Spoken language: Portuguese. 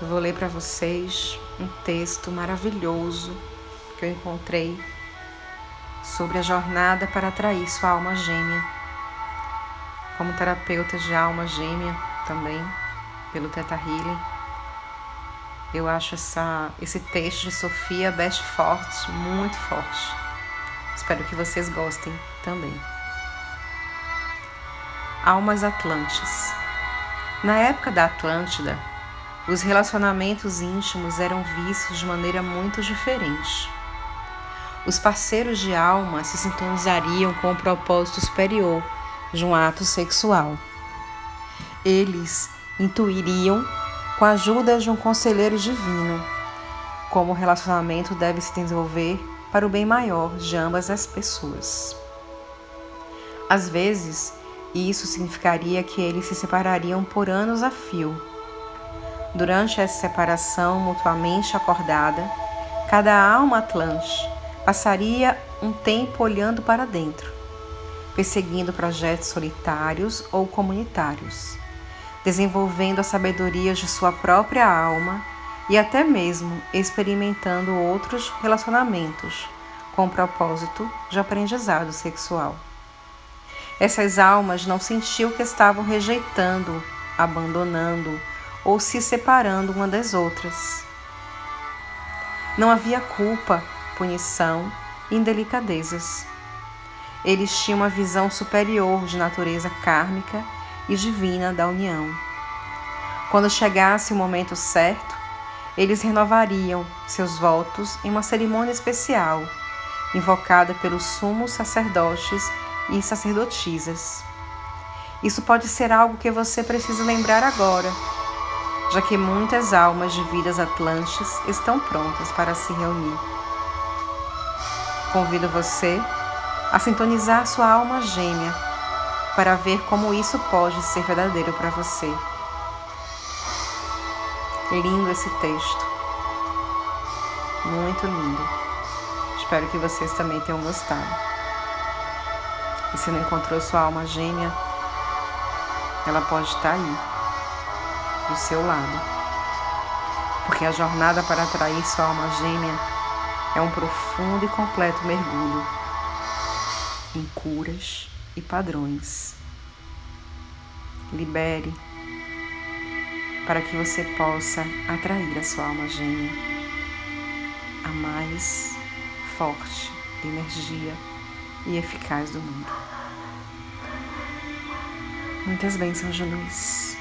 Eu vou ler para vocês um texto maravilhoso que eu encontrei sobre a jornada para atrair sua alma gêmea. Como terapeuta de alma gêmea também, pelo Teta Healing, eu acho essa, esse texto de Sofia Best forte, muito forte. Espero que vocês gostem também. Almas Atlantes. Na época da Atlântida, os relacionamentos íntimos eram vistos de maneira muito diferente. Os parceiros de alma se sintonizariam com o propósito superior de um ato sexual. Eles intuiriam com a ajuda de um conselheiro divino, como o relacionamento deve se desenvolver para o bem maior de ambas as pessoas. Às vezes, isso significaria que eles se separariam por anos a fio. Durante essa separação mutuamente acordada, cada alma atlante passaria um tempo olhando para dentro, perseguindo projetos solitários ou comunitários desenvolvendo a sabedoria de sua própria alma e até mesmo experimentando outros relacionamentos com o propósito de aprendizado sexual. Essas almas não sentiam que estavam rejeitando, abandonando ou se separando uma das outras. Não havia culpa, punição indelicadezas. Eles tinham uma visão superior de natureza kármica e divina da união. Quando chegasse o momento certo, eles renovariam seus votos em uma cerimônia especial, invocada pelos sumos sacerdotes e sacerdotisas. Isso pode ser algo que você precisa lembrar agora, já que muitas almas de vidas atlantes estão prontas para se reunir. Convido você a sintonizar sua alma gêmea para ver como isso pode ser verdadeiro para você. Lindo esse texto. Muito lindo. Espero que vocês também tenham gostado. E se não encontrou sua alma gêmea, ela pode estar aí, do seu lado. Porque a jornada para atrair sua alma gêmea é um profundo e completo mergulho em curas e padrões. Libere para que você possa atrair a sua alma gêmea, a mais forte energia e eficaz do mundo. Muitas bênçãos de luz.